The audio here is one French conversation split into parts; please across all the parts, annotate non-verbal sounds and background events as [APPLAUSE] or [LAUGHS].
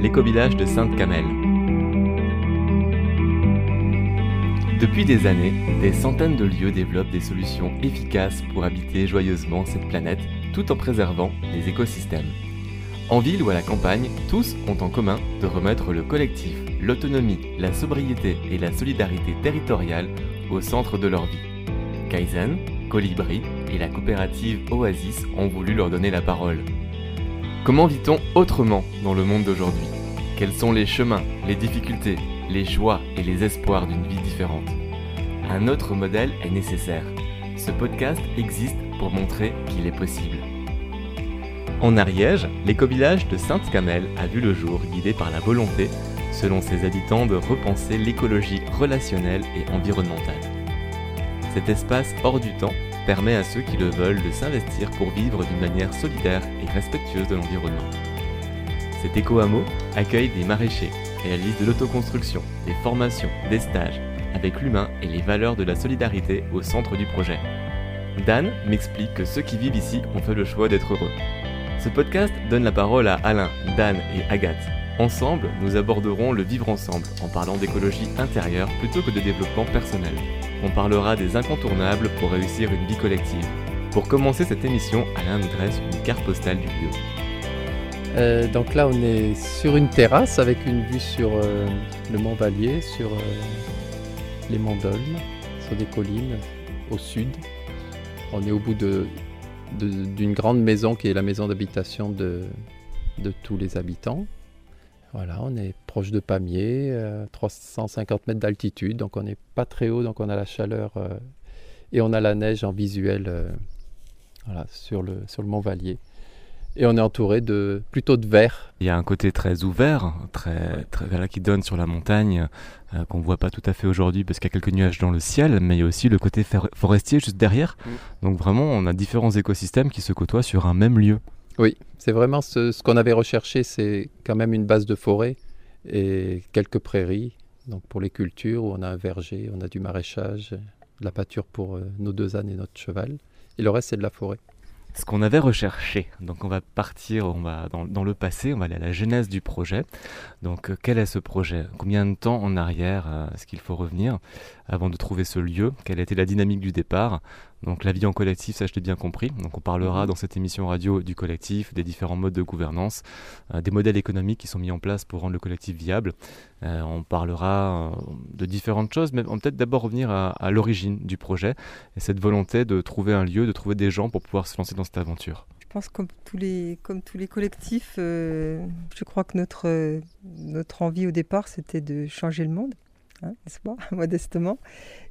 l'éco-village de Sainte-Camelle. Depuis des années, des centaines de lieux développent des solutions efficaces pour habiter joyeusement cette planète tout en préservant les écosystèmes. En ville ou à la campagne, tous ont en commun de remettre le collectif, l'autonomie, la sobriété et la solidarité territoriale au centre de leur vie. Kaizen, Colibri et la coopérative Oasis ont voulu leur donner la parole. Comment vit-on autrement dans le monde d'aujourd'hui? Quels sont les chemins, les difficultés, les joies et les espoirs d'une vie différente? Un autre modèle est nécessaire. Ce podcast existe pour montrer qu'il est possible. En Ariège, l'éco-village de Sainte-Camelle a vu le jour guidé par la volonté, selon ses habitants, de repenser l'écologie relationnelle et environnementale. Cet espace hors du temps permet à ceux qui le veulent de s'investir pour vivre d'une manière solidaire et respectueuse de l'environnement. Cet éco-hameau accueille des maraîchers, réalise de l'autoconstruction, des formations, des stages, avec l'humain et les valeurs de la solidarité au centre du projet. Dan m'explique que ceux qui vivent ici ont fait le choix d'être heureux. Ce podcast donne la parole à Alain, Dan et Agathe. Ensemble, nous aborderons le vivre ensemble en parlant d'écologie intérieure plutôt que de développement personnel on parlera des incontournables pour réussir une vie collective. Pour commencer cette émission, Alain nous dresse une carte postale du lieu. Euh, donc là, on est sur une terrasse avec une vue sur euh, le Mont Vallier, sur euh, les monts sur des collines au sud. On est au bout d'une grande maison qui est la maison d'habitation de tous les habitants. Voilà, on est proche de Pamiers, 350 mètres d'altitude, donc on n'est pas très haut, donc on a la chaleur euh, et on a la neige en visuel euh, sur, le, sur le mont Vallier. Et on est entouré de plutôt de verre. Il y a un côté très ouvert, très, très qui donne sur la montagne, qu'on euh, qu'on voit pas tout à fait aujourd'hui parce qu'il y a quelques nuages dans le ciel, mais il y a aussi le côté forestier juste derrière. Mm. Donc vraiment, on a différents écosystèmes qui se côtoient sur un même lieu. Oui, c'est vraiment ce, qu'on avait recherché, c'est quand même une base de forêt et quelques prairies. Donc pour les cultures, où on a un verger, on a du maraîchage, de la pâture pour euh, nos deux ânes et notre cheval. Et le reste, c'est de la forêt ce qu'on avait recherché. Donc on va partir, on va dans, le passé, on va aller à la genèse du projet. Donc euh, quel est ce projet? Combien de temps en arrière euh, est-ce qu'il faut revenir avant de trouver ce lieu? Quelle était la dynamique du départ? Donc la vie en collectif, ça je l'ai bien compris. Donc on parlera mhm. dans cette émission radio du collectif, des différents modes de gouvernance, euh, des modèles économiques qui sont mis en place pour rendre le collectif viable. Euh, on parlera euh, de différentes choses, mais on peut-être d'abord revenir à, l'origine du projet et cette volonté de trouver un lieu, de trouver des gens pour pouvoir se lancer dans cette aventure. Je pense comme tous les, comme tous les collectifs, je crois que notre, notre envie au départ, c'était de changer le monde, hein, n'est-ce pas, [LAUGHS] modestement.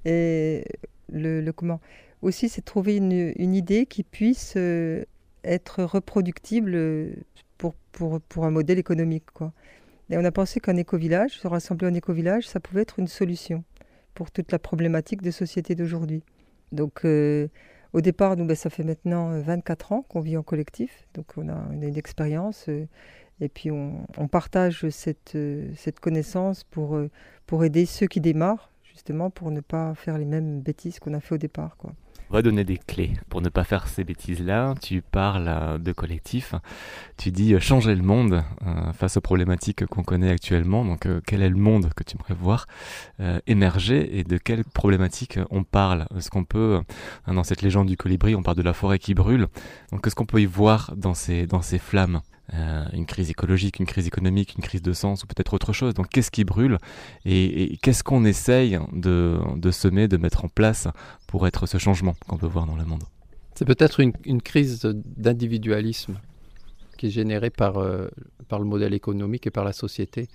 Et le, le comment aussi, c'est trouver une, idée qui puisse euh, être reproductible euh, pour, pour, pour, un modèle économique. Quoi. Et on a pensé qu'un éco-village, se rassembler en éco-village, ça pouvait être une solution pour toute la problématique de société d'aujourd'hui. Donc, euh, au départ, nous, ben, ça fait maintenant 24 ans qu'on vit en collectif, donc on a, une expérience. et puis on, on partage cette, cette, connaissance pour, pour aider ceux qui démarrent, justement pour ne pas faire les mêmes bêtises qu'on a fait au départ. Quoi. On va donner des clés pour ne pas faire ces bêtises-là. Tu parles euh, de collectif, tu dis euh, changer le monde euh, face aux problématiques qu'on connaît actuellement. Donc quel est le monde que tu aimerais voir émerger et de quelles problématiques on parle? Est-ce qu'on peut, dans cette légende du colibri, on parle de la forêt qui brûle. Donc qu'est-ce qu'on peut y voir dans ces flammes? Euh, une crise écologique, une crise économique, une crise de sens ou peut-être autre chose. Donc qu'est-ce qui brûle et, qu'est-ce qu'on essaye de, semer, de mettre en place pour être ce changement qu'on peut voir dans le monde? C'est peut-être une, crise d'individualisme qui est générée par, euh, par le modèle économique et par la société.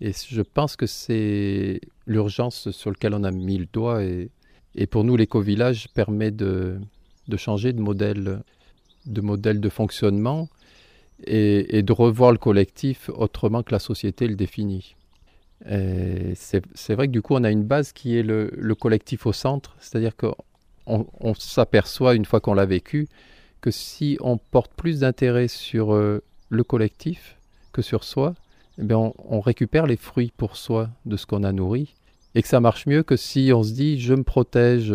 Et je pense que c'est l'urgence sur laquelle on a mis le doigt. Et, et pour nous, l'éco-village permet de, de changer de modèle, de modèle de fonctionnement et, de revoir le collectif autrement que la société le définit. C'est vrai que du coup, on a une base qui est le, collectif au centre, c'est-à-dire qu'on on, s'aperçoit, une fois qu'on l'a vécu, que si on porte plus d'intérêt sur euh, le collectif que sur soi, eh on, récupère les fruits pour soi de ce qu'on a nourri, et que ça marche mieux que si on se dit je me protège,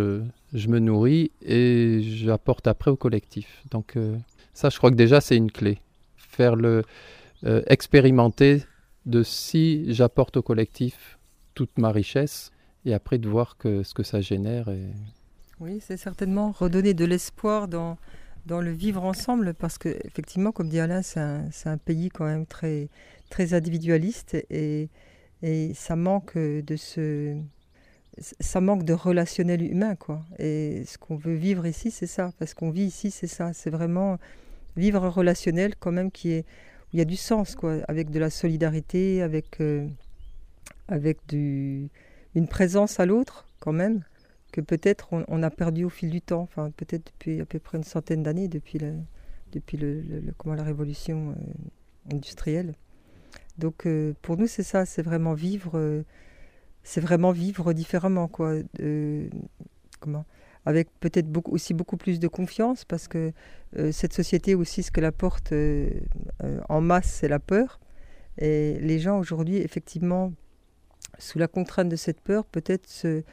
je me nourris et j'apporte après au collectif. Donc euh, ça, je crois que déjà, c'est une clé faire le, euh, expérimenter de si j'apporte au collectif toute ma richesse et après de voir que, ce que ça génère. Oui, c'est certainement redonner de l'espoir dans, dans le vivre ensemble parce que effectivement, comme dit Alain, c'est un, un, pays quand même très, très individualiste et, et ça manque de ce ça manque de relationnel humain quoi et ce qu'on veut vivre ici c'est ça parce qu'on vit ici c'est ça c'est vraiment vivre un relationnel quand même qui est où il y a du sens quoi avec de la solidarité avec euh, avec du une présence à l'autre quand même que peut-être on, a perdu au fil du temps enfin peut-être depuis à peu près une centaine d'années depuis le depuis le, comment la révolution euh, industrielle donc euh, pour nous c'est ça, c'est vraiment vivre, c'est vraiment vivre différemment quoi. comment Avec peut-être aussi beaucoup plus de confiance parce que euh, cette société aussi ce qu'elle apporte en masse c'est la peur et les gens aujourd'hui effectivement sous la contrainte de cette peur peut-être se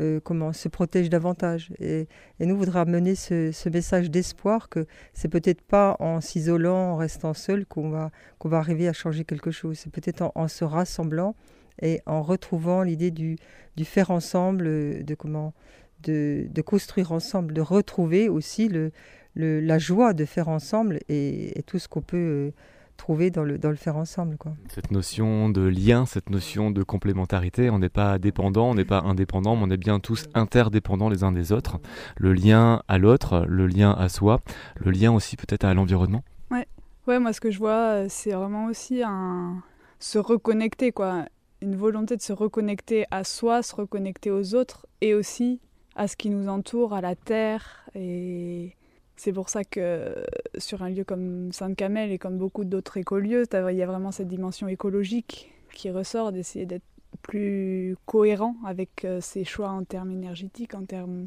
euh, comment se protège davantage. Et, nous voudrons amener ce, message d'espoir que c'est peut-être pas en s'isolant, en restant seul qu'on va, qu'on va arriver à changer quelque chose. C'est peut-être en, se rassemblant et en retrouvant l'idée du, du faire ensemble, de comment de, de, construire ensemble, de retrouver aussi le, le, la joie de faire ensemble et, et tout ce qu'on peut euh, trouver dans le, dans le faire ensemble. Quoi. Cette notion de lien, cette notion de complémentarité, on n'est pas dépendant, on n'est pas indépendant, mais on est bien tous interdépendants les uns des autres. Le lien à l'autre, le lien à soi, le lien aussi peut-être à l'environnement. Ouais. ouais, moi ce que je vois, c'est vraiment aussi un se reconnecter, quoi. Une volonté de se reconnecter à soi, se reconnecter aux autres et aussi à ce qui nous entoure, à la terre. Et c'est pour ça que sur un lieu comme Sainte-Camelle et comme beaucoup d'autres écolieux, il y a vraiment cette dimension écologique qui ressort, d'essayer d'être plus cohérent avec euh, ses choix en termes énergétiques, en termes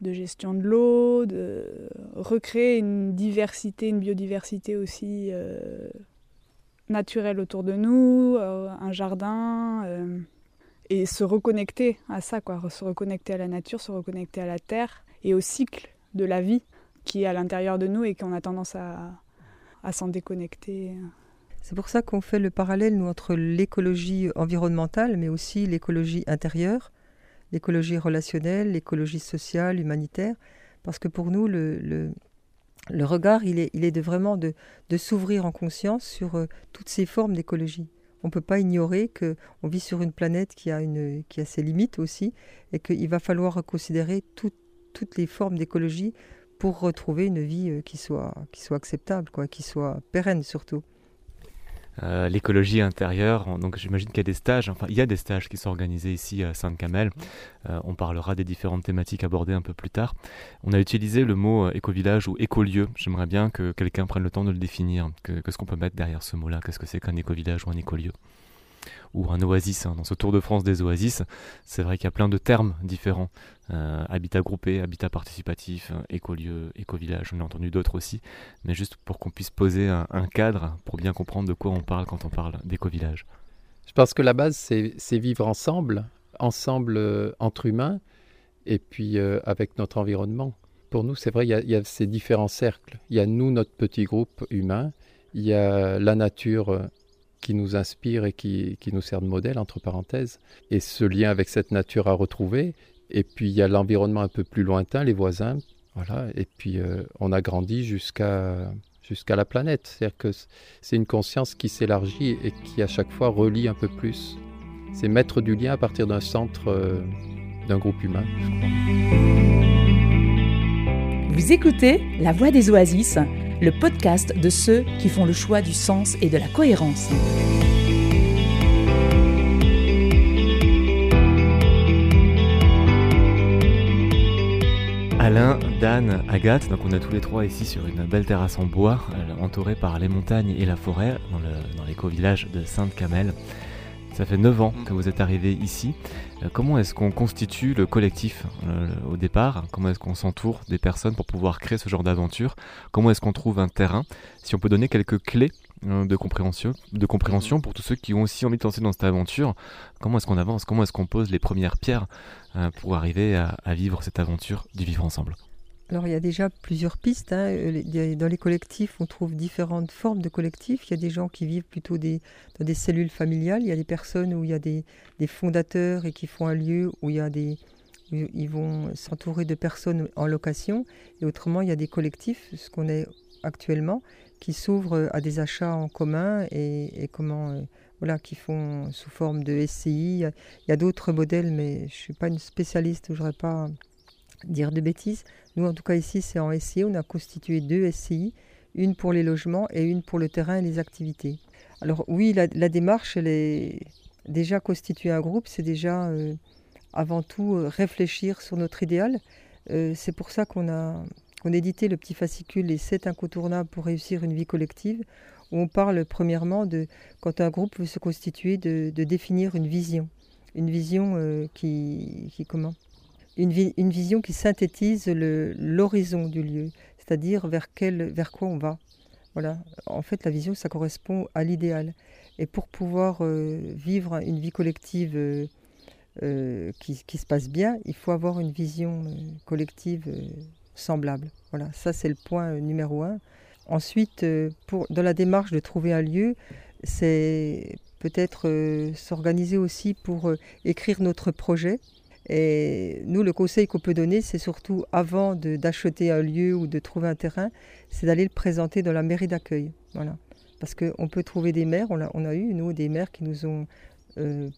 de gestion de l'eau, de recréer une diversité, une biodiversité aussi euh, naturelle autour de nous, euh, un jardin, et se reconnecter à ça, quoi, se reconnecter à la nature, se reconnecter à la terre et au cycle de la vie qui est à l'intérieur de nous et qu'on a tendance à, à s'en déconnecter. C'est pour ça qu'on fait le parallèle, nous, entre l'écologie environnementale, mais aussi l'écologie intérieure, l'écologie relationnelle, l'écologie sociale, humanitaire, parce que pour nous, le, le, regard, il est, il est de vraiment de, de s'ouvrir en conscience sur euh, toutes ces formes d'écologie. On ne peut pas ignorer qu'on vit sur une planète qui a, une, qui a ses limites aussi, et qu'il va falloir considérer tout, toutes les formes d'écologie pour retrouver une vie euh, qui soit, qui soit acceptable, quoi, qui soit pérenne surtout. Euh, l'écologie intérieure. Donc j'imagine qu'il y a des stages, enfin il y a des stages qui sont organisés ici à Sainte-Camel. Euh, on parlera des différentes thématiques abordées un peu plus tard. On a utilisé le mot éco-village ou écolieu. J'aimerais bien que quelqu'un prenne le temps de le définir. Qu'est-ce qu'on peut mettre derrière ce mot-là Qu'est-ce que c'est qu'un éco-village ou un écolieu? Ou un oasis. Hein. Dans ce Tour de France des oasis, c'est vrai qu'il y a plein de termes différents. Euh, habitat groupé, habitat participatif, euh, écolieu, éco-village, on a entendu d'autres aussi, mais juste pour qu'on puisse poser un, cadre pour bien comprendre de quoi on parle quand on parle d'éco-village. Je pense que la base, c'est vivre ensemble, ensemble euh, entre humains, et puis avec notre environnement. Pour nous, c'est vrai, il y, y, a ces différents cercles. Il y a nous, notre petit groupe humain, il y a la nature qui nous inspire et qui, qui, nous sert de modèle, entre parenthèses. Et ce lien avec cette nature à retrouver. Et puis il y a l'environnement un peu plus lointain, les voisins. Voilà. Et puis euh, on a grandi jusqu'à jusqu'à la planète. C'est-à-dire que c'est une conscience qui s'élargit et qui à chaque fois relie un peu plus. C'est mettre du lien à partir d'un centre, euh, d'un groupe humain. Vous écoutez La Voix des Oasis le podcast de ceux qui font le choix du sens et de la cohérence. Alain, Dan, Agathe, donc on est tous les trois ici sur une belle terrasse en bois, euh, entourée par les montagnes et la forêt, dans l'éco-village de Sainte-Camelle. Ça fait 9 ans que vous êtes arrivés ici. Euh, comment est-ce qu'on constitue le collectif euh, au départ? Comment est-ce qu'on s'entoure des personnes pour pouvoir créer ce genre d'aventure? Comment est-ce qu'on trouve un terrain? Si on peut donner quelques clés euh, de compréhension, de compréhension pour tous ceux qui ont aussi envie de lancer dans cette aventure, comment est-ce qu'on avance? Comment est-ce qu'on pose les premières pierres pour arriver à, vivre cette aventure du vivre ensemble? Alors il y a déjà plusieurs pistes. Hein. Euh, dans les collectifs, on trouve différentes formes de collectifs. Il y a des gens qui vivent plutôt des, dans des cellules familiales. Il y a des personnes où il y a des, fondateurs et qui font un lieu où il y a des, ils vont s'entourer de personnes en location. Et autrement, il y a des collectifs, ce qu'on est actuellement, qui s'ouvrent à des achats en commun et, comment, euh, voilà, qui font sous forme de SCI. Il y a, d'autres modèles, mais je ne suis pas une spécialiste, je n'aurais pas dire de bêtises. Nous, en tout cas, ici, c'est en SCI. On a constitué deux SCI, une pour les logements et une pour le terrain et les activités. Alors, oui, la, démarche, elle déjà constituer un groupe, c'est déjà euh, avant tout euh, réfléchir sur notre idéal. Euh, c'est pour ça qu'on a, qu'on édité le petit fascicule Les 7 incontournables pour réussir une vie collective, où on parle premièrement de, quand un groupe veut se constituer, de, définir une vision. Une vision qui, qui, comment? Une, vision qui synthétise l'horizon du lieu, c'est-à-dire vers, vers quoi on va. Voilà. En fait, la vision, ça correspond à l'idéal. Et pour pouvoir euh, vivre une vie collective euh, euh, qui, qui, se passe bien, il faut avoir une vision collective semblable. Voilà, ça c'est le point numéro un. Ensuite, pour, dans la démarche de trouver un lieu, c'est peut-être s'organiser aussi pour écrire notre projet, et nous, le conseil qu'on peut donner, c'est surtout avant d'acheter un lieu ou de trouver un terrain, c'est d'aller le présenter dans la mairie d'accueil. Voilà. Parce qu'on peut trouver des maires, on a, eu, nous, des maires qui nous ont euh,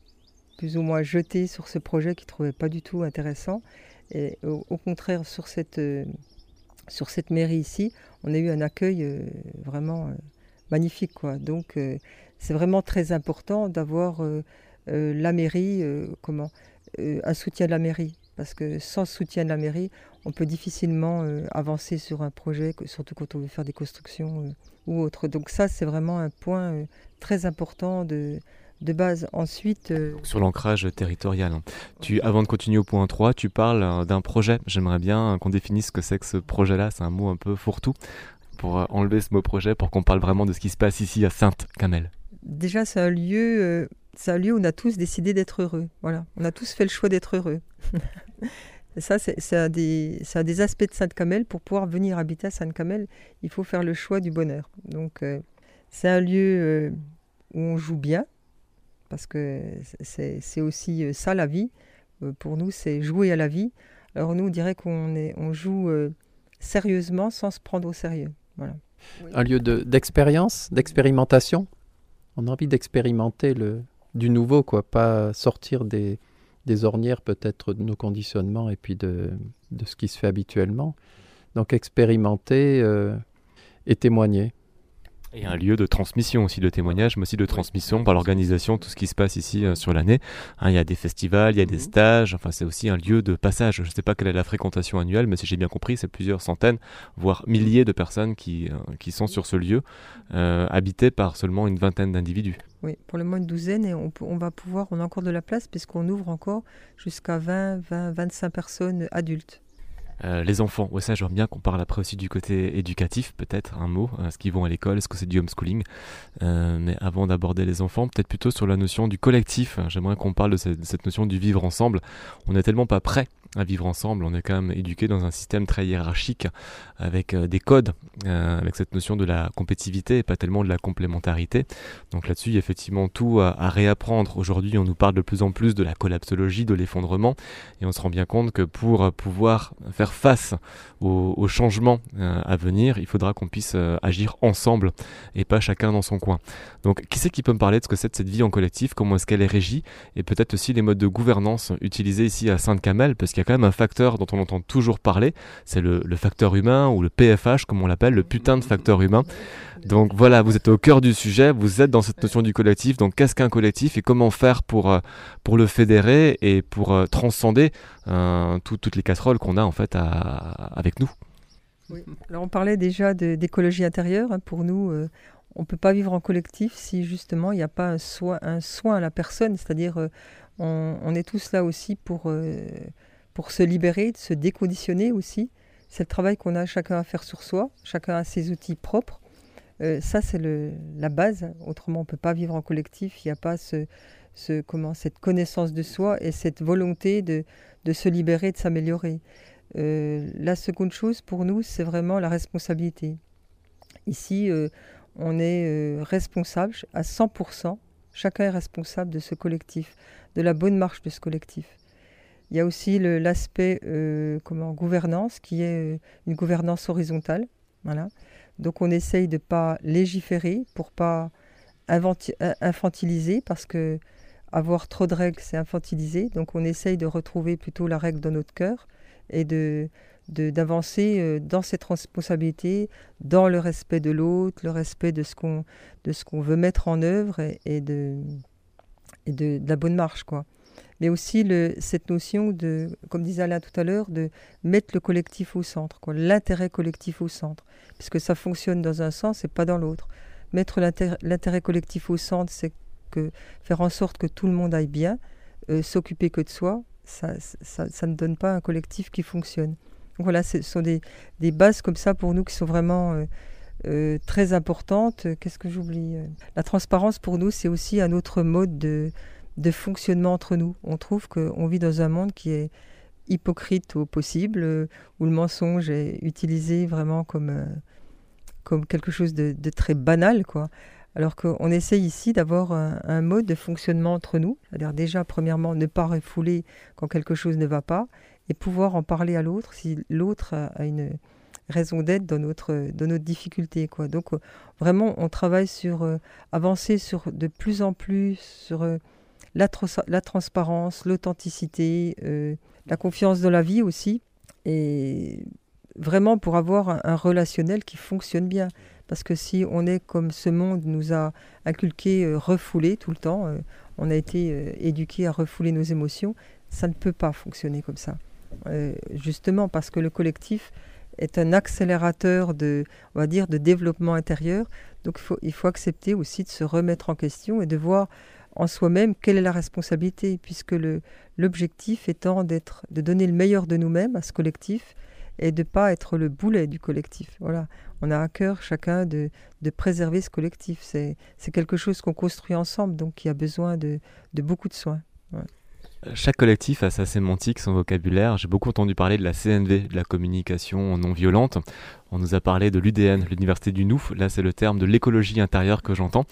plus ou moins jetés sur ce projet qu'ils ne trouvaient pas du tout intéressant. Et au, contraire, sur cette, euh, sur cette mairie ici, on a eu un accueil euh, vraiment magnifique. Donc, c'est vraiment très important d'avoir la mairie, comment un soutien de la mairie. Parce que sans soutien de la mairie, on peut difficilement euh, avancer sur un projet, surtout quand on veut faire des constructions euh, ou autre. Donc ça, c'est vraiment un point très important de, de base. Ensuite... Sur l'ancrage territorial. Hein. Tu, avant de continuer au point 3, tu parles d'un projet. J'aimerais bien qu'on définisse ce que c'est que ce projet-là. C'est un mot un peu fourre-tout pour enlever ce mot projet, pour qu'on parle vraiment de ce qui se passe ici à Sainte-Camelle. Déjà, c'est un lieu c'est un lieu où on a tous décidé d'être heureux. Voilà, on a tous fait le choix d'être heureux. [LAUGHS] ça, c'est un, des, des aspects de Sainte-Camelle. Pour pouvoir venir habiter à Sainte-Camelle, il faut faire le choix du bonheur. Donc, euh, c'est un lieu euh, où on joue bien, parce que c'est aussi euh, ça la vie. pour nous, c'est jouer à la vie. Alors nous, on dirait qu'on on joue sérieusement sans se prendre au sérieux. Voilà. Un lieu d'expérience, d'expérimentation? On a envie d'expérimenter le, du nouveau, quoi, pas sortir des, des ornières peut-être de nos conditionnements et puis de, de, ce qui se fait habituellement. Donc expérimenter euh, et témoigner. Et un lieu de transmission aussi, de témoignage, mais aussi de transmission par l'organisation, tout ce qui se passe ici euh, sur l'année. Hein, il y a des festivals, il y a des mhm. stages, enfin c'est aussi un lieu de passage. Je ne sais pas quelle est la fréquentation annuelle, mais si j'ai bien compris, c'est plusieurs centaines, voire milliers de personnes qui, euh, qui sont sur ce lieu, euh, habité par seulement une vingtaine d'individus. Oui, pour le moins une douzaine, et on, on, va pouvoir, on a encore de la place, puisqu'on ouvre encore jusqu'à 20, 20, 25 personnes adultes. Euh, les enfants, ouais, ça, j'aimerais bien qu'on parle après aussi du côté éducatif, peut-être un mot. Est-ce qu'ils vont à l'école Est-ce que c'est du homeschooling euh, Mais avant d'aborder les enfants, peut-être plutôt sur la notion du collectif. J'aimerais qu'on parle de cette, notion du vivre ensemble. On n'est tellement pas prêt à vivre ensemble. On est quand même éduqué dans un système très hiérarchique avec euh, des codes, euh, avec cette notion de la compétitivité et pas tellement de la complémentarité. Donc là-dessus, il y a effectivement tout à, réapprendre. Aujourd'hui, on nous parle de plus en plus de la collapsologie, de l'effondrement, et on se rend bien compte que pour pouvoir faire face aux, changements euh, à venir, il faudra qu'on puisse agir ensemble et pas chacun dans son coin. Donc, qui c'est qui peut me parler de ce que c'est cette vie en collectif, comment est-ce qu'elle est régie, et peut-être aussi les modes de gouvernance utilisés ici à Sainte-Camelle, parce qu'il y a quand même un facteur dont on entend toujours parler, c'est le, facteur humain ou le PFH comme on l'appelle, le putain de facteur humain. Donc voilà, vous êtes au cœur du sujet, vous êtes dans cette notion du collectif, donc qu'est-ce qu'un collectif et comment faire pour, euh, pour le fédérer et pour euh, transcender euh, toutes les casseroles qu'on a en fait avec nous Alors on parlait déjà d'écologie intérieure, hein. pour nous on ne peut pas vivre en collectif si justement il n'y a pas un soin, à la personne, c'est-à-dire on, est tous là aussi pour pour se libérer, de se déconditionner aussi. C'est le travail qu'on a chacun à faire sur soi, chacun a ses outils propres. Euh, ça, c'est la base. Autrement, on ne peut pas vivre en collectif. Il n'y a pas cette connaissance de soi et cette volonté de, de se libérer, de s'améliorer. la seconde chose pour nous, c'est vraiment la responsabilité. Ici, on est responsable à 100%, chacun est responsable de ce collectif, de la bonne marche de ce collectif. Il y a aussi l'aspect comment gouvernance, qui est une gouvernance horizontale. Voilà. Donc on essaye de ne pas légiférer pour pas infantiliser, parce que avoir trop de règles, c'est infantiliser. Donc on essaye de retrouver plutôt la règle dans notre cœur et de d'avancer euh, dans cette responsabilité, dans le respect de l'autre, le respect de ce qu'on de veut mettre en œuvre et, de, et de, la bonne marche quoi. Mais aussi cette notion de, comme disait Alain tout à l'heure, de mettre le collectif au centre, l'intérêt collectif au centre, puisque ça fonctionne dans un sens et pas dans l'autre. Mettre l'intérêt collectif au centre, c'est que faire en sorte que tout le monde aille bien, euh, s'occuper que de soi, ça, ça, ne donne pas un collectif qui fonctionne. voilà, ce sont des, des, bases comme ça pour nous qui sont vraiment euh, euh, très importantes. Qu'est-ce que j'oublie? La transparence pour nous, c'est aussi un autre mode de, de fonctionnement entre nous. On trouve qu'on vit dans un monde qui est hypocrite au possible, où le mensonge est utilisé vraiment comme, comme quelque chose de, très banal, quoi. Alors qu'on essaye ici d'avoir un, mode de fonctionnement entre nous, c'est-à-dire déjà, premièrement, ne pas refouler quand quelque chose ne va pas, et pouvoir en parler à l'autre si l'autre a une raison d'être dans notre, dans notre difficulté. Quoi. Donc vraiment, on travaille sur euh, avancer sur de plus en plus sur euh, la, transparence, l'authenticité, euh, la confiance dans la vie aussi, et vraiment pour avoir un relationnel qui fonctionne bien. Parce que si on est comme ce monde nous a inculqué euh, refouler tout le temps, euh, on a été éduqué à refouler nos émotions, ça ne peut pas fonctionner comme ça. justement parce que le collectif est un accélérateur de, on va dire, de développement intérieur. Donc il faut accepter aussi de se remettre en question et de voir en soi-même quelle est la responsabilité, puisque l'objectif étant d'être, de donner le meilleur de nous-mêmes à ce collectif et de ne pas être le boulet du collectif. Voilà. On a à cœur chacun de, de préserver ce collectif. C'est quelque chose qu'on construit ensemble, donc qui a besoin de, de beaucoup de soins. Chaque collectif a sa sémantique, son vocabulaire. J'ai beaucoup entendu parler de la CNV, de la communication non violente. On nous a parlé de l'UDN, l'Université du Nouf. Là, c'est le terme de l'écologie intérieure que j'entends.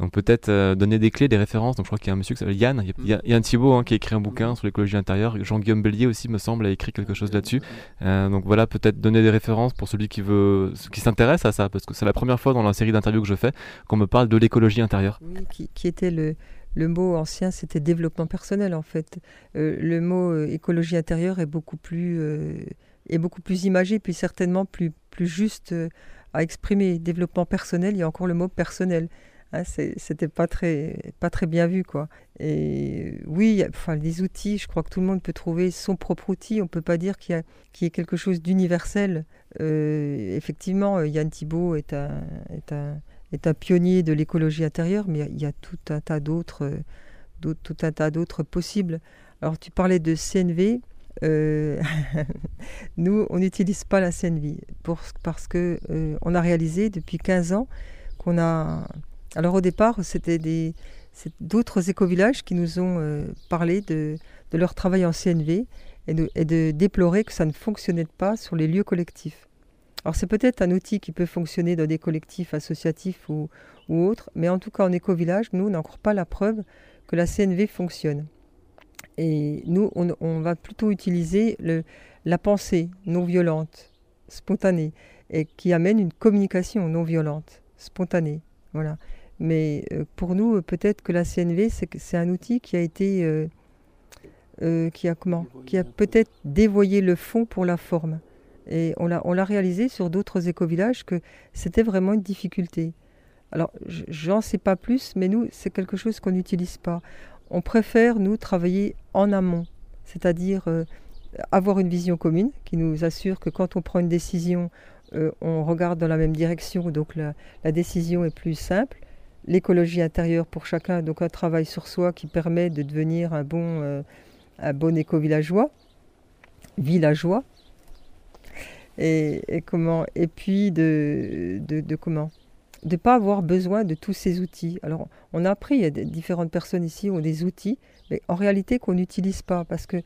Donc peut-être euh, donner des clés, des références. Donc je crois qu'il y a un monsieur qui s'appelle Yann. Il y a, Yann Thibault hein, qui a écrit un bouquin sur l'écologie intérieure. Jean-Guillaume Bellier aussi, me semble, a écrit quelque chose là-dessus. Euh, donc voilà, peut-être donner des références pour celui qui veut, qui s'intéresse à ça, parce que c'est la première fois dans la série d'interviews que je fais qu'on me parle de l'écologie intérieure. Oui, qui, qui était le, le mot ancien, c'était développement personnel en fait. Euh, le mot euh, écologie intérieure est beaucoup plus, euh, est beaucoup plus imagé, puis certainement plus, plus juste à exprimer. Développement personnel, il y a encore le mot personnel. Hein, c'était pas très, pas très bien vu quoi. Et oui, enfin des outils, je crois que tout le monde peut trouver son propre outil. On peut pas dire qu'il y, a quelque chose d'universel. effectivement, Yann Thibault est un, est un est un pionnier de l'écologie intérieure, mais il y, a tout un tas d'autres, tout un tas d'autres possibles. Alors tu parlais de CNV. Euh, [LAUGHS] nous, on n'utilise pas la CNV parce que euh, on a réalisé depuis 15 ans qu'on a. Alors au départ, c'était d'autres écovillages qui nous ont euh, parlé de, leur travail en CNV et de déplorer que ça ne fonctionnait pas sur les lieux collectifs. Alors c'est peut-être un outil qui peut fonctionner dans des collectifs associatifs ou, autres, mais en tout cas en éco-village, nous, on n'a encore pas la preuve que la CNV fonctionne. Et nous, on, va plutôt utiliser la pensée non violente, spontanée, et qui amène une communication non violente, spontanée. Voilà. Mais euh, pour nous, peut-être que la CNV, c'est un outil qui a été... Euh, euh, qui a comment? Qui a peut-être dévoyé le fond pour la forme. Et on l'a réalisé sur d'autres éco-villages que c'était vraiment une difficulté. Alors, j'en sais pas plus, mais nous, c'est quelque chose qu'on n'utilise pas. On préfère, nous, travailler en amont, c'est-à-dire euh, avoir une vision commune qui nous assure que quand on prend une décision, euh, on regarde dans la même direction, donc la, décision est plus simple. L'écologie intérieure pour chacun, donc un travail sur soi qui permet de devenir un bon, euh, un bon éco-villageois, villageois, et, comment et puis de, de, comment? De pas avoir besoin de tous ces outils. Alors on a appris, il y a différentes personnes ici ont des outils, mais en réalité qu'on n'utilise pas parce que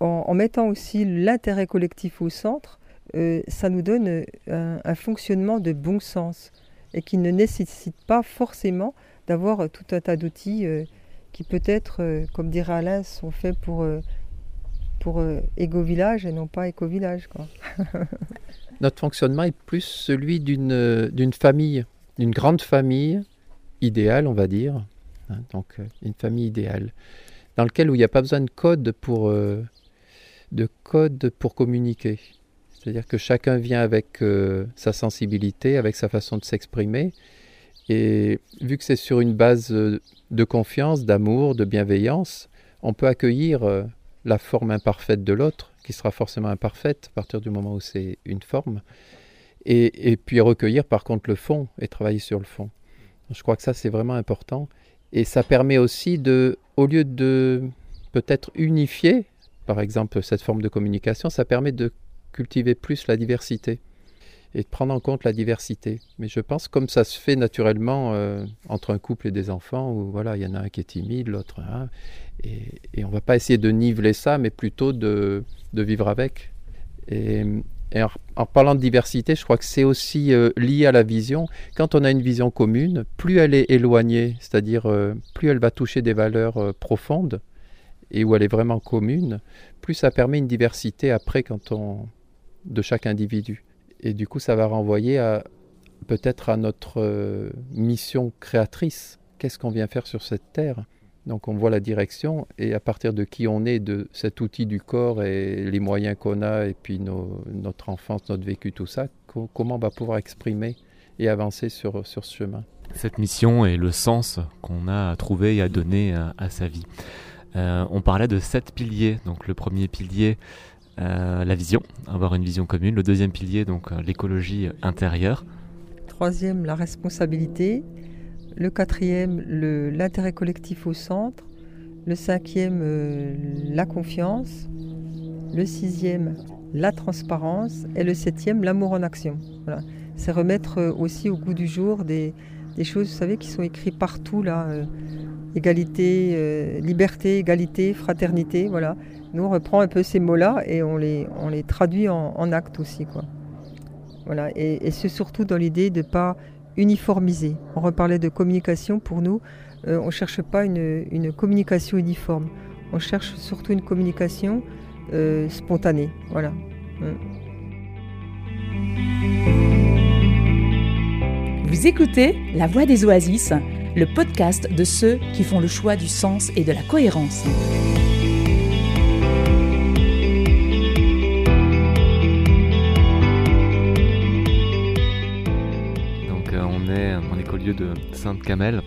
en, mettant aussi l'intérêt collectif au centre, euh, ça nous donne un, fonctionnement de bon sens et qui ne nécessite pas forcément d'avoir tout un tas d'outils qui peut-être, comme dirait Alain, sont faits pour, pour égo-village et non pas éco-village. [LAUGHS] Notre fonctionnement est plus celui d'une famille, d'une grande famille idéale, on va dire. Hein, donc une famille idéale dans lequel où il n'y a pas besoin de code pour, euh, de code pour communiquer. C'est-à-dire que chacun vient avec euh, sa sensibilité, avec sa façon de s'exprimer. Et vu que c'est sur une base euh, de confiance, d'amour, de bienveillance, on peut accueillir la forme imparfaite de l'autre, qui sera forcément imparfaite à partir du moment où c'est une forme, et, et, puis recueillir par contre le fond et travailler sur le fond. Je crois que ça c'est vraiment important. Et ça permet aussi de, au lieu de peut-être unifier, par exemple, cette forme de communication, ça permet de cultiver plus la diversité et de prendre en compte la diversité. Mais je pense comme ça se fait naturellement euh, entre un couple et des enfants, où voilà, il y en a un qui est timide, l'autre, hein, et, et, on va pas essayer de niveler ça, mais plutôt de, vivre avec. Et, en, parlant de diversité, je crois que c'est aussi euh, lié à la vision. Quand on a une vision commune, plus elle est éloignée, c'est-à-dire euh, plus elle va toucher des valeurs profondes et où elle est vraiment commune, plus ça permet une diversité après quand on de chaque individu. Et du coup, ça va renvoyer à peut-être à notre mission créatrice. Qu'est-ce qu'on vient faire sur cette terre? Donc on voit la direction et à partir de qui on est, de cet outil du corps et les moyens qu'on a et puis notre enfance, notre vécu, tout ça, comment on va pouvoir exprimer et avancer sur, sur ce chemin? Cette mission et le sens qu'on a trouvé et à donner à, sa vie. Euh, on parlait de sept piliers. Donc le premier pilier, euh, la vision, avoir une vision commune. Le deuxième pilier, donc euh, l'écologie intérieure. Troisième, la responsabilité. Le quatrième, l'intérêt collectif au centre. Le cinquième, euh, la confiance. Le sixième, la transparence. Et le septième, l'amour en action. C'est remettre aussi au goût du jour des, choses, vous savez, qui sont écrites partout là. Égalité, liberté, égalité, fraternité, voilà. Nous, on reprend un peu ces mots-là et on les, traduit en, actes aussi, quoi. Voilà. Et, c'est surtout dans l'idée de ne pas uniformisé. On reparlait de communication. Pour nous, euh, on ne cherche pas une, communication uniforme. On cherche surtout une communication euh, spontanée. Voilà. Mm. Vous écoutez La Voix des Oasis, le podcast de ceux qui font le choix du sens et de la cohérence. de Sainte-Camelle.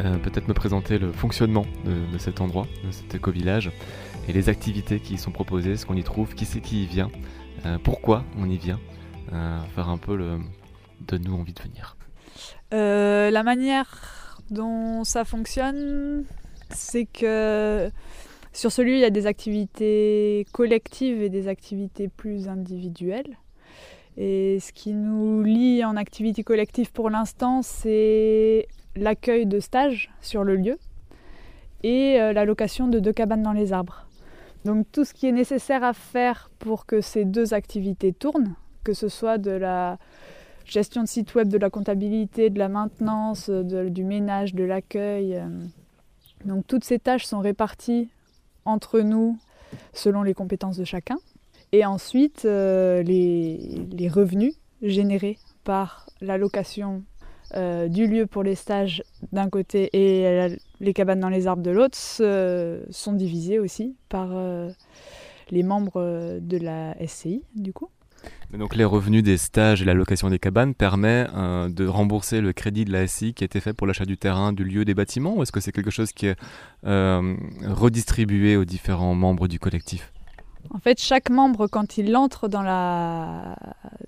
Euh, peut-être me présenter le fonctionnement de, cet endroit, de cet éco-village, et les activités qui y sont proposées, ce qu'on y trouve, qui c'est qui y vient, euh, pourquoi on y vient, euh, faire un peu le donne-nous envie de venir. la manière dont ça fonctionne, c'est que sur celui il y a des activités collectives et des activités plus individuelles. Et ce qui nous lie en activité collective pour l'instant, c'est l'accueil de stages sur le lieu et euh, la location de deux cabanes dans les arbres. Donc tout ce qui est nécessaire à faire pour que ces deux activités tournent, que ce soit de la gestion de site web, de la comptabilité, de la maintenance, du ménage, de l'accueil. Euh, donc toutes ces tâches sont réparties entre nous selon les compétences de chacun. Et ensuite, euh, les, revenus générés par la location euh, du lieu pour les stages d'un côté et les cabanes dans les arbres de l'autre sont divisés aussi par euh, les membres de la SCI, du coup. Donc les revenus des stages et la location des cabanes permet de rembourser le crédit de la SCI qui a été fait pour l'achat du terrain, du lieu, des bâtiments, ou est-ce que c'est quelque chose qui est redistribué aux différents membres du collectif? En fait, chaque membre, quand il entre dans la,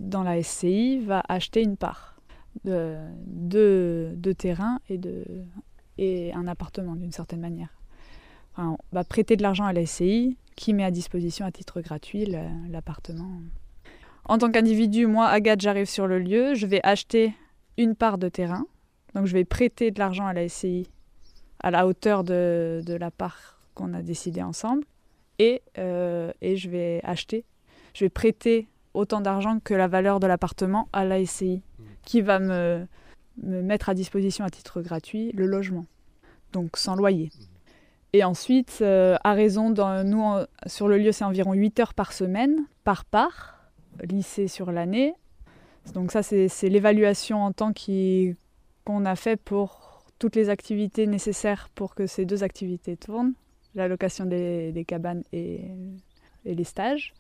dans la SCI, va acheter une part de, de, terrain et, de, et un appartement d'une certaine manière. on va prêter de l'argent à la SCI qui met à disposition à titre gratuit l'appartement. En tant qu'individu, moi, Agathe, j'arrive sur le lieu, je vais acheter une part de terrain. Donc je vais prêter de l'argent à la SCI à la hauteur de, la part qu'on a décidé ensemble. et, euh, et je vais acheter, je vais prêter autant d'argent que la valeur de l'appartement à la SCI, qui va me, me mettre à disposition à titre gratuit le logement, donc sans loyer. Et ensuite, euh, à raison, nous, sur le lieu, c'est environ 8 heures par semaine, par part, lycée sur l'année. Donc ça, c'est l'évaluation en temps qu'on a fait pour toutes les activités nécessaires pour que ces deux activités tournent, la location des, des cabanes et, et les stages.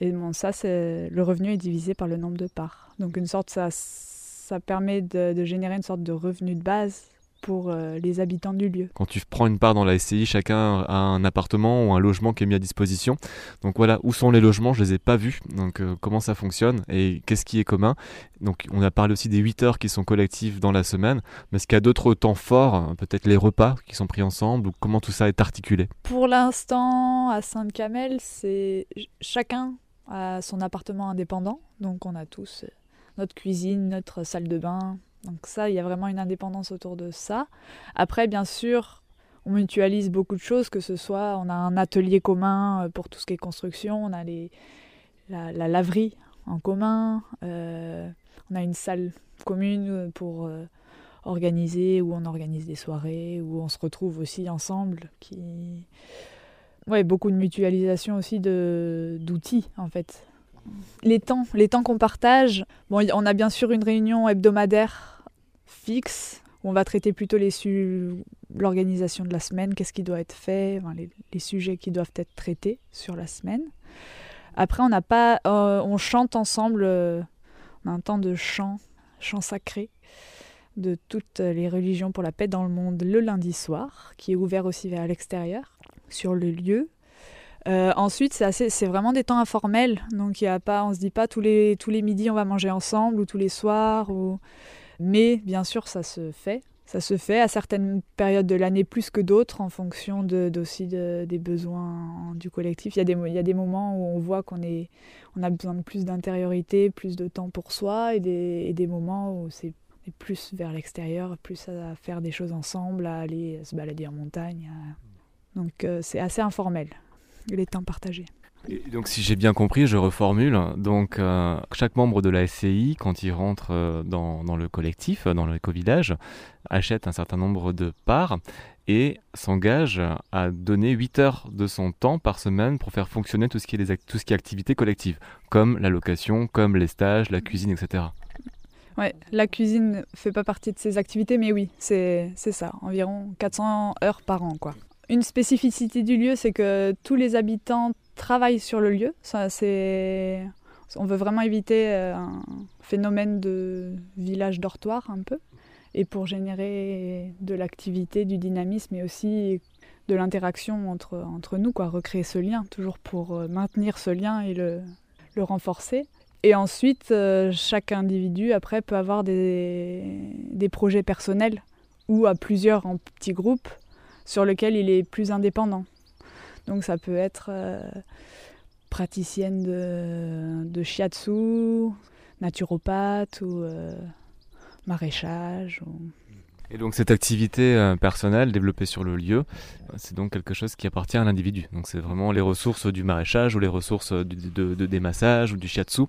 Et bon, ça, le revenu est divisé par le nombre de parts. Donc une sorte, ça, ça permet de générer une sorte de revenu de base pour euh, les habitants du lieu. Quand tu prends une part dans la SCI, chacun a un appartement ou un logement qui est mis à disposition. Donc voilà, où sont les logements Je les ai pas vus. Donc euh, comment ça fonctionne et qu'est-ce qui est commun Donc on a parlé aussi des 8 heures qui sont collectives dans la semaine. Mais est-ce qu'il y a d'autres temps forts hein, Peut-être les repas qui sont pris ensemble ou comment tout ça est articulé? Pour l'instant, à Sainte-Camelle, c'est chacun a son appartement indépendant. Donc on a tous euh, notre cuisine, notre salle de bain. Donc ça, il y a vraiment une indépendance autour de ça. Après, bien sûr, on mutualise beaucoup de choses, que ce soit, on a un atelier commun euh, pour tout ce qui est construction, on a les, la, la laverie en commun, euh, on a une salle commune pour euh, organiser, où on organise des soirées, où on se retrouve aussi ensemble, qui... Ouais, beaucoup de mutualisation aussi d'outils en fait. Les temps, les temps qu'on partage. Bon, on a bien sûr une réunion hebdomadaire fixe on va traiter plutôt les su- l'organisation de la semaine, qu'est-ce qui doit être fait, les, les sujets qui doivent être traités sur la semaine. Après, on n'a pas, euh, on chante ensemble. euh, on a un temps de chant, chant sacré de toutes les religions pour la paix dans le monde le lundi soir, qui est ouvert aussi vers l'extérieur, sur le lieu. Euh, ensuite, c'est vraiment des temps informels, donc il y a pas, on se dit pas tous les tous les midis on va manger ensemble ou tous les soirs, ou... mais bien sûr ça se fait. Ça se fait à certaines périodes de l'année plus que d'autres en fonction de, d'aussi de- des besoins du collectif. Il y, a des, moments où on voit qu'on on a besoin de plus d'intériorité, plus de temps pour soi, et des, moments où c'est plus vers l'extérieur, plus à faire des choses ensemble, à aller se balader en montagne. Donc euh, c'est assez informel, les temps partagés. Donc si j'ai bien compris, je reformule. Donc euh, chaque membre de la SCI, quand il rentre euh, dans, le collectif, dans l'éco-village, achète un certain nombre de parts et s'engage à donner 8 heures de son temps par semaine pour faire fonctionner tout ce qui est, les tout ce activités collectives, comme la location, comme les stages, la cuisine, etc. Ouais, la cuisine fait pas partie de ces activités, mais oui, c'est ça, environ 400 heures par an, quoi. Une spécificité du lieu, c'est que tous les habitants travaillent sur le lieu. On veut vraiment éviter euh, un phénomène de village dortoir un peu, et pour générer de l'activité, du dynamisme, et aussi de l'interaction entre entre nous, quoi, recréer ce lien, toujours pour euh, maintenir ce lien et le le renforcer. Et ensuite, euh, chaque individu, après, peut avoir des, des projets personnels ou à plusieurs en petits groupes sur lesquels il est plus indépendant. Donc ça peut être euh, praticienne de, de shiatsu, naturopathe ou euh, maraîchage. Ou... Et donc cette activité euh, personnelle développée sur le lieu, c'est donc quelque chose qui appartient à l'individu. Donc c'est vraiment les ressources du maraîchage ou les ressources du- de, de- des massages ou du shiatsu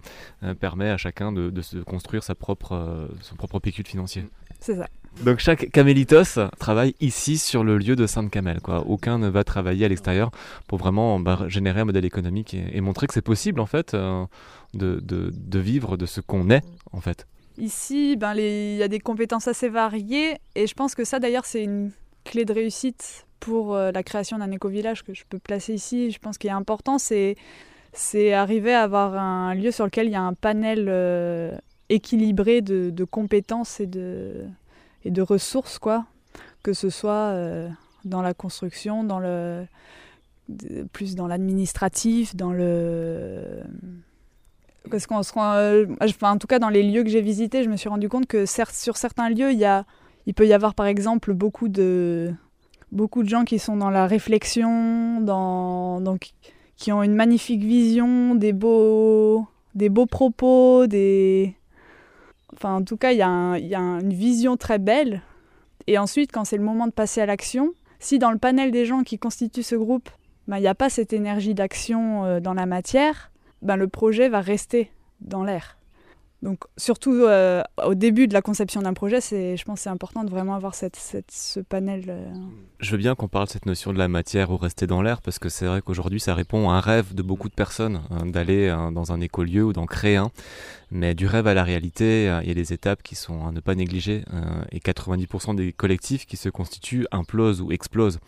permet à chacun de, se construire sa propre, son propre pécule financier. C'est ça. Donc chaque camélitos travaille ici sur le lieu de Sainte-Camelle. Quoi. Aucun ne va travailler à l'extérieur pour vraiment bah, générer un modèle économique et, montrer que c'est possible en fait euh, de, vivre de ce qu'on est en fait. Ici, ben, il y a des compétences assez variées et je pense que ça d'ailleurs c'est une clé de réussite pour euh, la création d'un éco-village que je peux placer ici. Je pense qu'il est important, c'est c'est arriver à avoir un lieu sur lequel il y a un panel euh, équilibré de compétences et de, et de ressources, quoi. Que ce soit euh, dans la construction, dans le, plus dans l'administratif, dans le parce qu'on se euh, enfin, en tout cas dans les lieux que j'ai visités, je me suis rendu compte que certes, sur certains lieux, il y a, il peut y avoir par exemple beaucoup de, beaucoup de gens qui sont dans la réflexion, dans, donc, qui ont une magnifique vision, des beaux, des beaux propos, des, en tout cas il y a, une vision très belle. Et ensuite, quand c'est le moment de passer à l'action, si dans le panel des gens qui constituent ce groupe, ben, il n'y a pas cette énergie d'action dans la matière, ben, le projet va rester dans l'air. Donc surtout euh, au début de la conception d'un projet, c'est, je pense c'est important de vraiment avoir ce panel. Euh. Je veux bien qu'on parle de cette notion de la matière ou rester dans l'air, parce que c'est vrai qu'aujourd'hui ça répond à un rêve de beaucoup de personnes, hein, d'aller hein, dans un écolieu ou d'en créer un. Mais du rêve à la réalité, euh, il y a des étapes qui sont à ne pas négliger, et 90% des collectifs qui se constituent implosent ou explosent.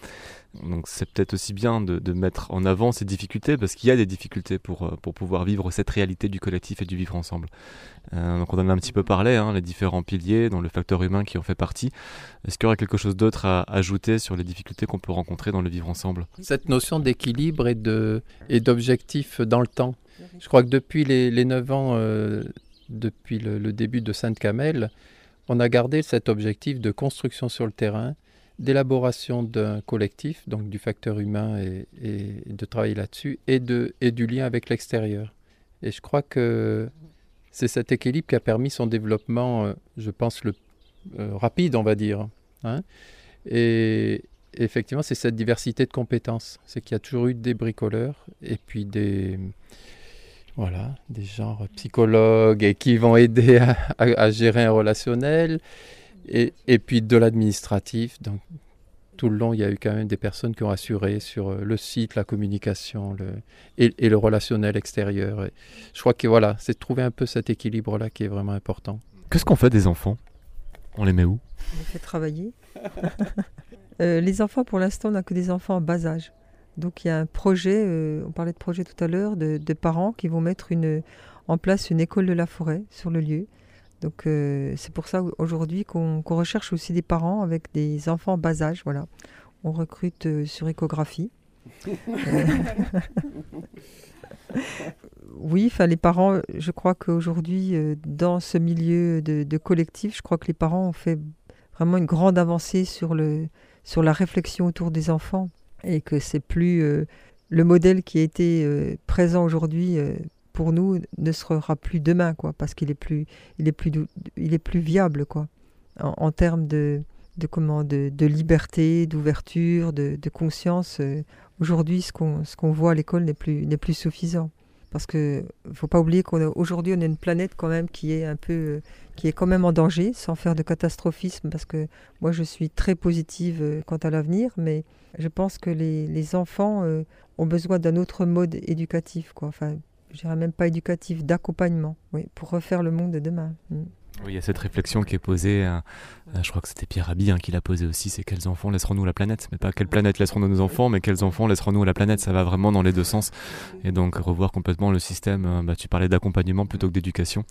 Donc c'est peut-être aussi bien de, mettre en avant ces difficultés, parce qu'il y a des difficultés pour, pour pouvoir vivre cette réalité du collectif et du vivre ensemble. Euh, donc on en a un petit peu parlé, hein, les différents piliers, dont le facteur humain qui en fait partie. Est-ce qu'il y aurait quelque chose d'autre à ajouter sur les difficultés qu'on peut rencontrer dans le vivre ensemble? Cette notion d'équilibre et, de, et d'objectif dans le temps. Je crois que depuis les, les 9 ans, euh, depuis le, début de Sainte-Camelle, on a gardé cet objectif de construction sur le terrain, d'élaboration d'un collectif, donc du facteur humain et, de travailler là-dessus, et, et du lien avec l'extérieur. Et je crois que c'est cet équilibre qui a permis son développement, euh, je pense, le euh, rapide, on va dire. Hein. Et effectivement, c'est cette diversité de compétences. C'est qu'il y a toujours eu des bricoleurs et puis des, voilà, des genres psychologues et qui vont aider à, gérer un relationnel et, et puis de l'administratif, donc tout le long, il y a eu quand même des personnes qui ont assuré sur euh, le site, la communication le, et, le relationnel extérieur. je crois que voilà, c'est de trouver un peu cet équilibre-là qui est vraiment important. Qu'est-ce qu'on fait des enfants? On les met où? On les fait travailler. [LAUGHS] Euh, les enfants, pour l'instant, on n'a que des enfants en bas âge. Donc il y a un projet, euh, on parlait de projet tout à l'heure, de, de, parents qui vont mettre une, en place une école de la forêt sur le lieu. Donc euh, c'est pour ça aujourd'hui qu'on recherche aussi des parents avec des enfants en bas âge. Voilà. On recrute euh, sur échographie. [LAUGHS] oui, enfin les parents, je crois qu'aujourd'hui, euh, dans ce milieu de, collectif, je crois que les parents ont fait vraiment une grande avancée sur, le, sur la réflexion autour des enfants et que c'est plus le modèle qui a été présent aujourd'hui pour nous ne sera plus demain, quoi, parce qu'il est plus, il est plus, il est plus viable, quoi, en, termes de, de comment, de, liberté, d'ouverture, de, conscience. Euh, aujourd'hui, ce qu'on, ce qu'on voit à l'école n'est plus, n'est plus suffisant, parce que faut pas oublier qu'on aujourd'hui on a une planète quand même qui est un peu, qui est quand même en danger, sans faire de catastrophisme, parce que moi je suis très positive euh, quant à l'avenir, mais je pense que les, les enfants euh, ont besoin d'un autre mode éducatif, quoi. Enfin, je dirais même pas éducatif, d'accompagnement, oui, pour refaire le monde de demain. Mm. Il y a cette réflexion qui est posée, euh, euh, je crois que c'était Pierre Rabhi hein, qui l'a posée aussi, c'est quels enfants laisserons-nous la planète? Mais pas quelle planète laisserons-nous nos enfants, mais quels enfants laisserons-nous la planète? Ça va vraiment dans les deux sens. Et donc revoir complètement le système, euh, bah, tu parlais d'accompagnement plutôt que d'éducation,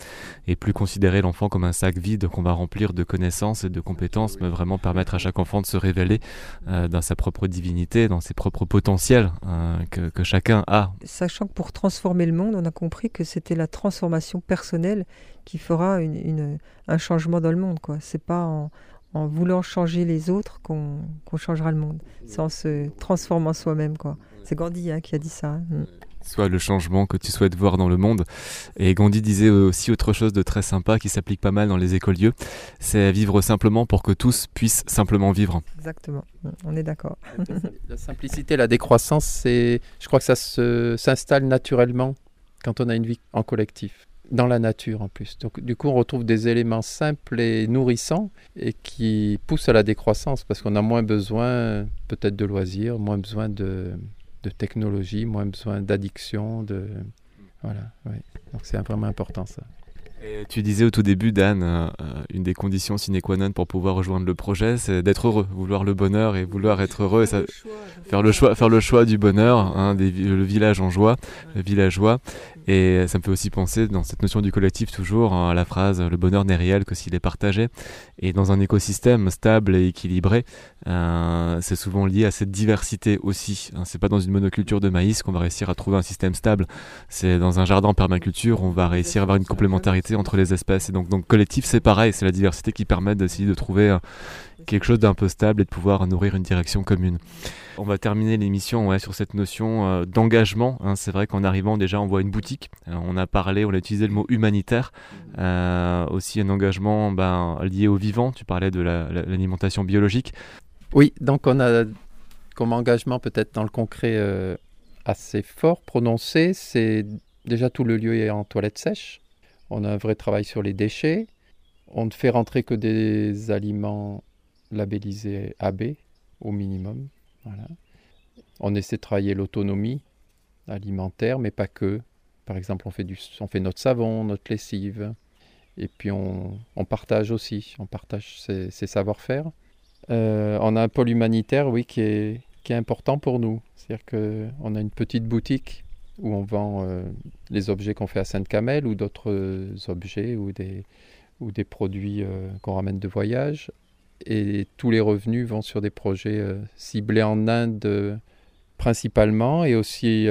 et plus considérer l'enfant comme un sac vide qu'on va remplir de connaissances et de compétences, mais vraiment permettre à chaque enfant de se révéler dans sa propre divinité, dans ses propres potentiels que chacun a. Sachant que pour transformer le monde, on a compris que c'était la transformation personnelle qui fera une, un changement dans le monde. Ce n'est pas en, en, voulant changer les autres qu'on changera le monde. C'est en se transformant soi-même. C'est Gandhi hein, qui a dit ça. Hein. Mm. Soit le changement que tu souhaites voir dans le monde. Et Gandhi disait aussi autre chose de très sympa qui s'applique pas mal dans les écolieux, c'est vivre simplement pour que tous puissent simplement vivre. Exactement, mm, on est d'accord. [LAUGHS] la simplicité, la décroissance, c'est, je crois que ça s'installe naturellement quand on a une vie en collectif dans la nature en plus. Donc du coup, on retrouve des éléments simples et nourrissants et qui poussent à la décroissance parce qu'on a moins besoin peut-être de loisirs, moins besoin de, de technologie, moins besoin d'addiction, voilà. Donc c'est vraiment important ça tu disais au tout début, Dan, euh, euh, une des conditions sine qua non pour pouvoir rejoindre le projet, c'est d'être heureux, vouloir le bonheur et vouloir être heureux, et ça, faire le choix, faire le choix du bonheur, hein, le village en joie, le villageois. Et ça me fait aussi penser, dans cette notion du collectif, toujours hein, à la phrase le bonheur n'est réel que s'il est partagé. Et dans un écosystème stable et équilibré, euh, c'est souvent lié à cette diversité aussi. Hein. C'est pas dans une monoculture de maïs qu'on va réussir à trouver un système stable. C'est dans un jardin permaculture, on va réussir à avoir une complémentarité entre les espèces. Et donc, collectif, c'est pareil, c'est la diversité qui permet d'essayer de trouver euh, quelque chose d'un peu stable et de pouvoir nourrir une direction commune. On va terminer l'émission sur cette notion euh, d'engagement. Hein. C'est vrai qu'en arrivant déjà on voit une boutique. Euh, on a parlé, on a utilisé le mot humanitaire. aussi un engagement ben, lié au vivant. Tu parlais de l'alimentation biologique. Oui, donc on a comme engagement peut-être dans le concret assez fort, prononcé, c'est déjà tout le lieu est en toilette sèche. On a un vrai travail sur les déchets. On ne fait rentrer que des aliments labellisés AB au minimum. On essaie de travailler l'autonomie alimentaire, mais pas que. Par exemple, on fait, du, on fait notre savon, notre lessive. Et puis on, partage aussi, on partage ses, ses savoir-faire. Euh, on a un pôle humanitaire, oui, qui est, qui est important pour nous. C'est-à-dire qu'on a une petite boutique où on vend euh, les objets qu'on fait à Sainte-Camelle ou d'autres euh, objets ou des, ou des produits euh, qu'on ramène de voyage. Et tous les revenus vont sur des projets ciblés en Inde principalement et aussi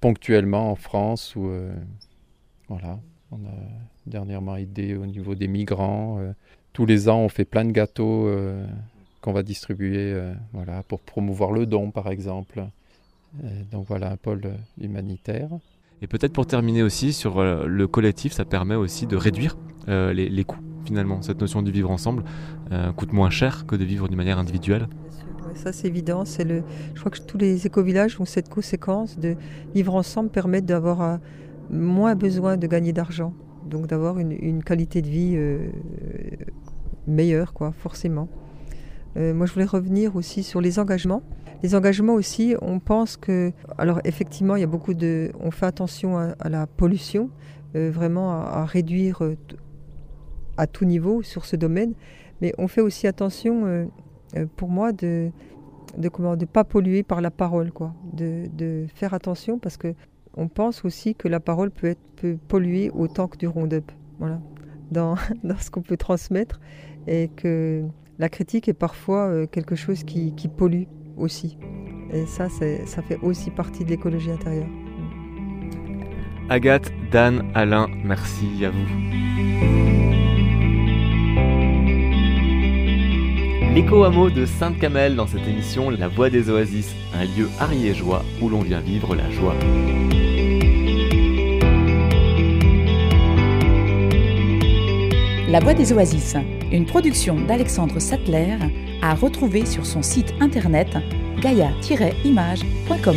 ponctuellement en France où voilà, on a dernièrement aidé au niveau des migrants. tous les ans, on fait plein de gâteaux qu'on va distribuer voilà, pour promouvoir le don, par exemple. Euh, donc voilà, un pôle humanitaire. Et peut-être pour terminer aussi sur euh, le collectif, ça permet aussi de réduire euh, les, les coûts finalement. Cette notion du vivre ensemble euh, coûte moins cher que de vivre d'une manière individuelle. Ça c'est évident. C'est le, je crois que tous les éco-villages ont cette conséquence de vivre ensemble permettre d'avoir moins besoin de gagner d'argent, donc d'avoir une, une qualité de vie euh, meilleure, quoi, forcément. Euh, moi, je voulais revenir aussi sur les engagements. Les engagements aussi, on pense que, alors effectivement, il y a beaucoup de, on fait attention à, la pollution, euh, vraiment à, réduire euh, à tout niveau sur ce domaine, mais on fait aussi attention, euh, pour moi, de de pas polluer par la parole, quoi, de, faire attention parce que on pense aussi que la parole peut être peut polluer autant que du round-up, voilà, dans, [LAUGHS] ce qu'on peut transmettre et que la critique est parfois quelque chose qui pollue aussi. Et ça, c'est- ça fait aussi partie de l'écologie intérieure. Agathe, Dan, Alain, merci à vous. L'éco-hameau de Sainte-Camelle dans cette émission La Voix des Oasis, un lieu ariégeois où l'on vient vivre la joie. La Voix des Oasis, une production d'Alexandre Sattler à retrouver sur son site internet gaia-image.com.